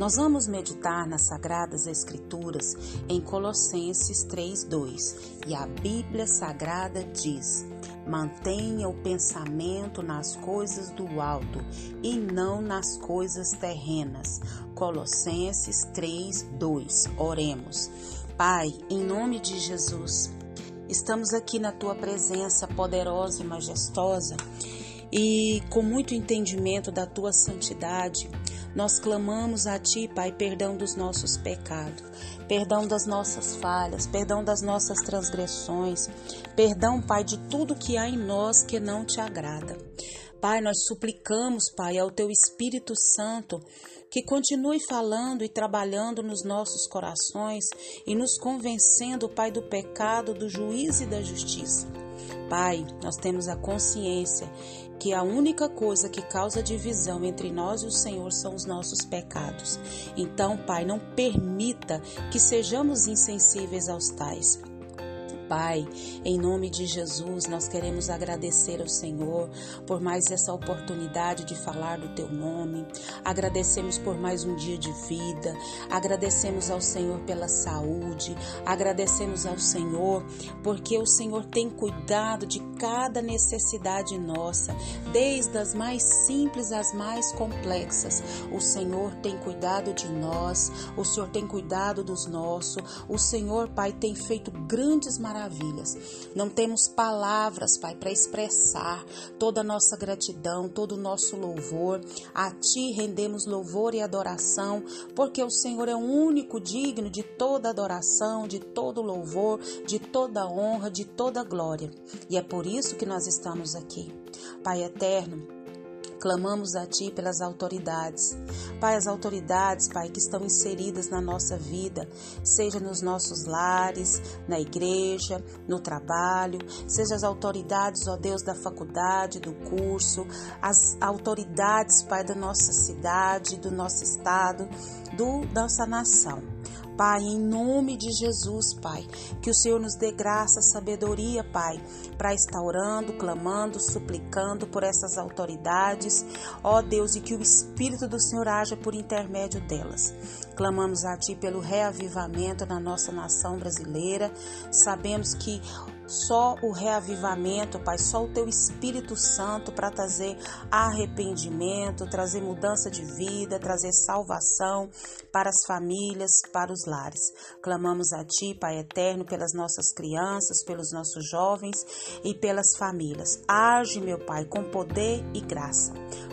Nós vamos meditar nas Sagradas Escrituras em Colossenses 3:2 e a Bíblia Sagrada diz: Mantenha o pensamento nas coisas do alto e não nas coisas terrenas. Colossenses 3, 2. Oremos. Pai, em nome de Jesus, estamos aqui na tua presença poderosa e majestosa e com muito entendimento da tua santidade nós clamamos a Ti, Pai, perdão dos nossos pecados, perdão das nossas falhas, perdão das nossas transgressões, perdão, Pai, de tudo que há em nós que não te agrada. Pai, nós suplicamos, Pai, ao Teu Espírito Santo que continue falando e trabalhando nos nossos corações e nos convencendo, Pai, do pecado, do juízo e da justiça. Pai, nós temos a consciência que a única coisa que causa divisão entre nós e o Senhor são os nossos pecados. Então, Pai, não permita que sejamos insensíveis aos tais. Pai, em nome de Jesus, nós queremos agradecer ao Senhor por mais essa oportunidade de falar do Teu nome. Agradecemos por mais um dia de vida. Agradecemos ao Senhor pela saúde. Agradecemos ao Senhor porque o Senhor tem cuidado de cada necessidade nossa, desde as mais simples às mais complexas. O Senhor tem cuidado de nós. O Senhor tem cuidado dos nossos. O Senhor, Pai, tem feito grandes maravilhas maravilhas. Não temos palavras, Pai, para expressar toda a nossa gratidão, todo o nosso louvor. A Ti rendemos louvor e adoração, porque o Senhor é o único digno de toda adoração, de todo louvor, de toda honra, de toda glória. E é por isso que nós estamos aqui. Pai eterno, Clamamos a Ti pelas autoridades. Pai, as autoridades, Pai, que estão inseridas na nossa vida, seja nos nossos lares, na igreja, no trabalho, seja as autoridades, ó Deus, da faculdade, do curso, as autoridades, Pai, da nossa cidade, do nosso estado, do nossa nação. Pai, em nome de Jesus, Pai, que o Senhor nos dê graça, sabedoria, Pai, para estar orando, clamando, suplicando por essas autoridades, ó Deus, e que o Espírito do Senhor haja por intermédio delas. Clamamos a Ti pelo reavivamento na nossa nação brasileira. Sabemos que só o reavivamento, Pai, só o Teu Espírito Santo para trazer arrependimento, trazer mudança de vida, trazer salvação para as famílias, para os lares. Clamamos a Ti, Pai eterno, pelas nossas crianças, pelos nossos jovens e pelas famílias. Age, meu Pai, com poder e graça.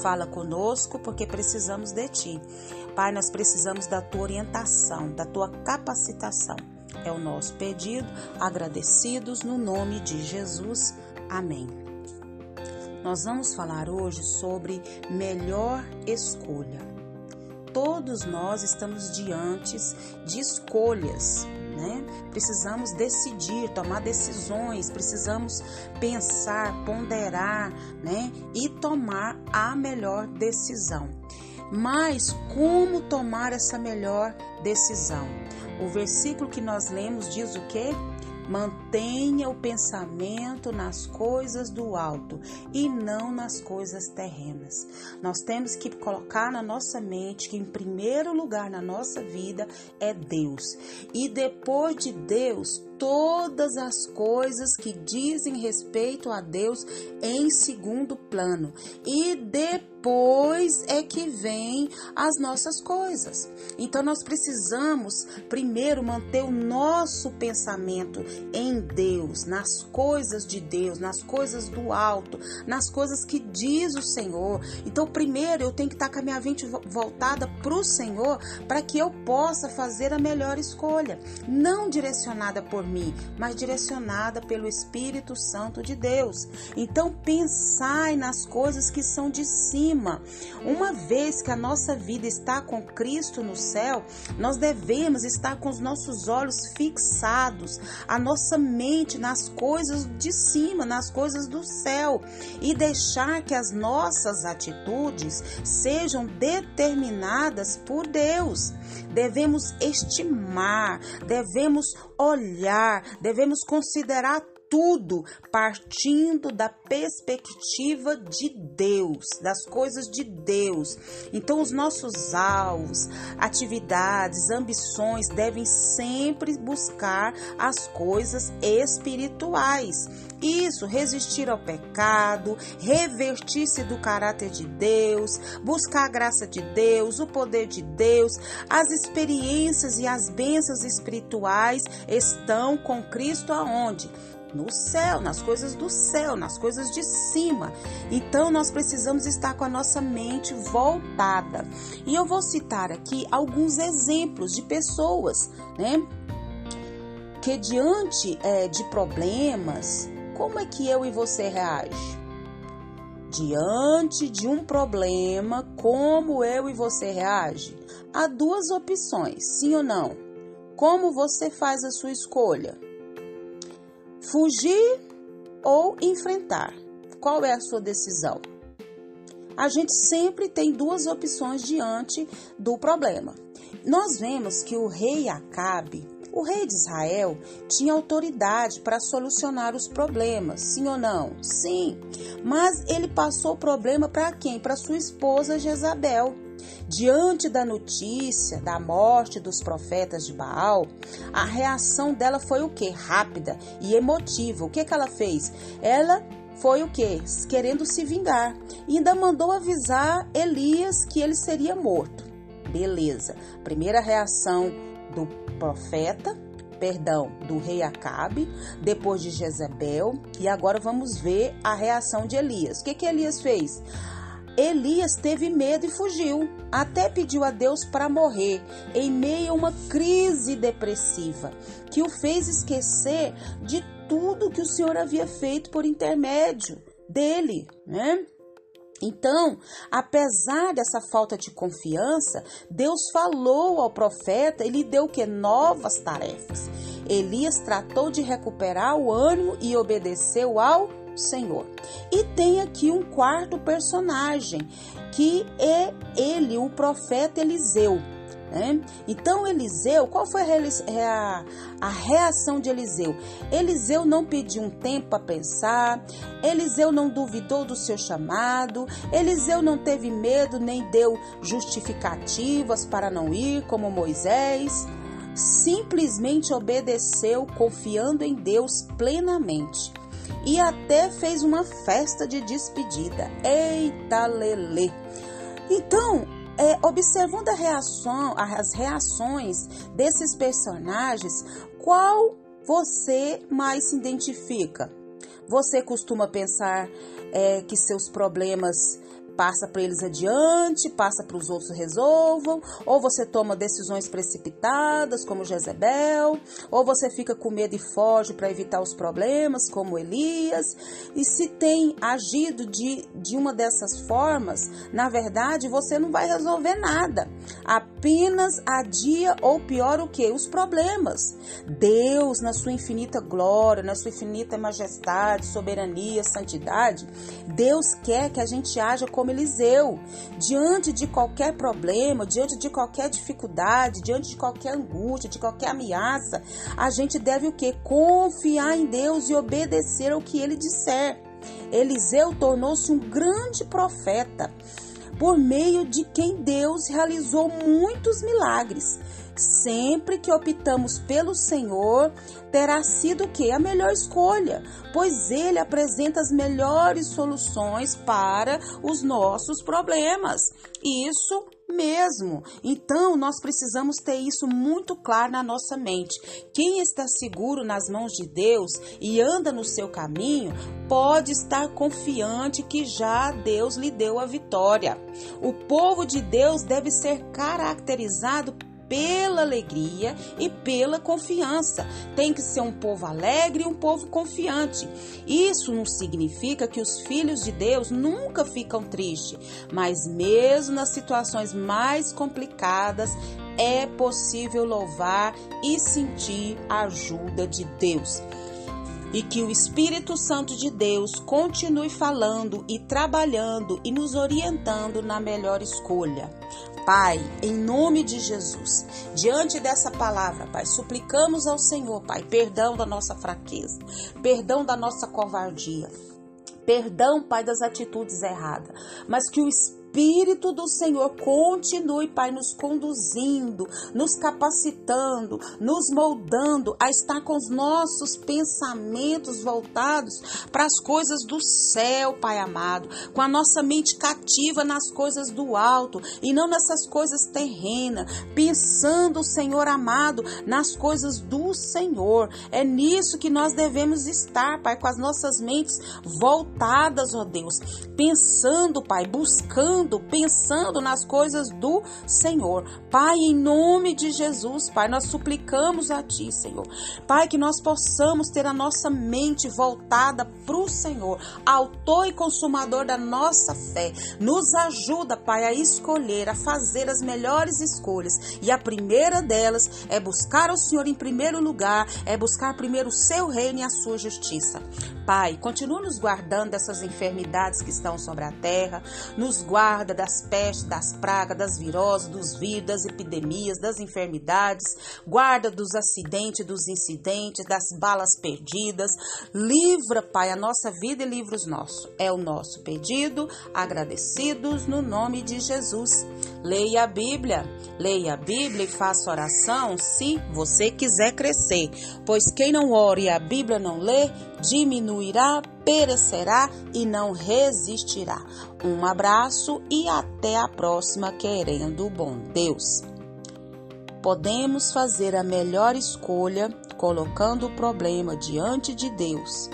Fala conosco porque precisamos de Ti. Pai, nós precisamos da Tua orientação, da Tua capacitação. É o nosso pedido, agradecidos no nome de Jesus. Amém. Nós vamos falar hoje sobre melhor escolha. Todos nós estamos diante de escolhas, né? Precisamos decidir, tomar decisões, precisamos pensar, ponderar, né? E tomar a melhor decisão. Mas como tomar essa melhor decisão? O versículo que nós lemos diz o quê? Mantenha o pensamento nas coisas do alto e não nas coisas terrenas. Nós temos que colocar na nossa mente que, em primeiro lugar na nossa vida, é Deus. E depois de Deus, todas as coisas que dizem respeito a Deus em segundo plano. E depois é que vem as nossas coisas. Então nós precisamos primeiro manter o nosso pensamento em Deus, nas coisas de Deus, nas coisas do alto, nas coisas que diz o Senhor. Então primeiro eu tenho que estar com a minha mente voltada para o Senhor para que eu possa fazer a melhor escolha, não direcionada por mas direcionada pelo Espírito Santo de Deus. Então pensai nas coisas que são de cima. Uma vez que a nossa vida está com Cristo no céu, nós devemos estar com os nossos olhos fixados, a nossa mente nas coisas de cima, nas coisas do céu e deixar que as nossas atitudes sejam determinadas por Deus. Devemos estimar, devemos olhar, devemos considerar tudo partindo da perspectiva de Deus, das coisas de Deus. Então, os nossos alvos, atividades, ambições devem sempre buscar as coisas espirituais. Isso, resistir ao pecado, revertir-se do caráter de Deus, buscar a graça de Deus, o poder de Deus, as experiências e as bênçãos espirituais estão com Cristo aonde? No céu, nas coisas do céu, nas coisas de cima. Então nós precisamos estar com a nossa mente voltada. E eu vou citar aqui alguns exemplos de pessoas, né? Que diante é, de problemas, como é que eu e você reage? Diante de um problema, como eu e você reage? Há duas opções, sim ou não? Como você faz a sua escolha? Fugir ou enfrentar? Qual é a sua decisão? A gente sempre tem duas opções diante do problema. Nós vemos que o rei Acabe, o rei de Israel, tinha autoridade para solucionar os problemas, sim ou não? Sim. Mas ele passou o problema para quem? Para sua esposa Jezabel. Diante da notícia da morte dos profetas de Baal, a reação dela foi o que? Rápida e emotiva. O que, que ela fez? Ela foi o que? Querendo se vingar. Ainda mandou avisar Elias que ele seria morto. Beleza. Primeira reação do profeta, perdão, do rei Acabe, depois de Jezebel, e agora vamos ver a reação de Elias. O que que Elias fez? Elias teve medo e fugiu. Até pediu a Deus para morrer em meio a uma crise depressiva que o fez esquecer de tudo que o Senhor havia feito por intermédio dele, né? Então, apesar dessa falta de confiança, Deus falou ao profeta e lhe deu que novas tarefas. Elias tratou de recuperar o ânimo e obedeceu ao Senhor. E tem aqui um quarto personagem, que é ele, o profeta Eliseu. Né? Então, Eliseu, qual foi a, a reação de Eliseu? Eliseu não pediu um tempo para pensar, Eliseu não duvidou do seu chamado, Eliseu não teve medo nem deu justificativas para não ir, como Moisés. Simplesmente obedeceu, confiando em Deus plenamente e até fez uma festa de despedida. Eita lele! Então, é, observando reação, as reações desses personagens, qual você mais se identifica? Você costuma pensar é, que seus problemas passa para eles adiante, passa para os outros resolvam, ou você toma decisões precipitadas, como Jezebel, ou você fica com medo e foge para evitar os problemas, como Elias. E se tem agido de, de uma dessas formas, na verdade você não vai resolver nada, apenas adia ou pior o que? Os problemas. Deus, na sua infinita glória, na sua infinita majestade, soberania, santidade, Deus quer que a gente haja como Eliseu. Diante de qualquer problema, diante de qualquer dificuldade, diante de qualquer angústia, de qualquer ameaça, a gente deve o que? Confiar em Deus e obedecer ao que ele disser. Eliseu tornou-se um grande profeta por meio de quem Deus realizou muitos milagres. Sempre que optamos pelo Senhor, terá sido que? A melhor escolha, pois Ele apresenta as melhores soluções para os nossos problemas. Isso mesmo. Então, nós precisamos ter isso muito claro na nossa mente. Quem está seguro nas mãos de Deus e anda no seu caminho, pode estar confiante que já Deus lhe deu a vitória. O povo de Deus deve ser caracterizado pela alegria e pela confiança. Tem que ser um povo alegre e um povo confiante. Isso não significa que os filhos de Deus nunca ficam tristes, mas mesmo nas situações mais complicadas, é possível louvar e sentir a ajuda de Deus e que o Espírito Santo de Deus continue falando e trabalhando e nos orientando na melhor escolha. Pai, em nome de Jesus, diante dessa palavra, Pai, suplicamos ao Senhor, Pai, perdão da nossa fraqueza, perdão da nossa covardia, perdão, Pai, das atitudes erradas, mas que o Espírito Espírito do Senhor continue, Pai, nos conduzindo, nos capacitando, nos moldando a estar com os nossos pensamentos voltados para as coisas do céu, Pai amado, com a nossa mente cativa nas coisas do alto e não nessas coisas terrenas, pensando, Senhor amado, nas coisas do Senhor. É nisso que nós devemos estar, Pai, com as nossas mentes voltadas, ó Deus, pensando, Pai, buscando pensando nas coisas do Senhor. Pai, em nome de Jesus, Pai, nós suplicamos a Ti, Senhor. Pai, que nós possamos ter a nossa mente voltada para o Senhor, autor e consumador da nossa fé. Nos ajuda, Pai, a escolher, a fazer as melhores escolhas. E a primeira delas é buscar o Senhor em primeiro lugar, é buscar primeiro o seu reino e a sua justiça. Pai, continua nos guardando dessas enfermidades que estão sobre a terra, nos guarda das pestes, das pragas, das viroses, dos vírus, das epidemias, das enfermidades, guarda dos acidentes, dos incidentes, das balas perdidas. Livra, Pai, a nossa vida e livra os nossos. É o nosso pedido, agradecidos no nome de Jesus. Leia a Bíblia, leia a Bíblia e faça oração se você quiser crescer, pois quem não ore e a Bíblia não lê, diminuirá, perecerá e não resistirá. Um abraço e até a próxima, querendo o bom Deus. Podemos fazer a melhor escolha colocando o problema diante de Deus.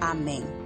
Amém.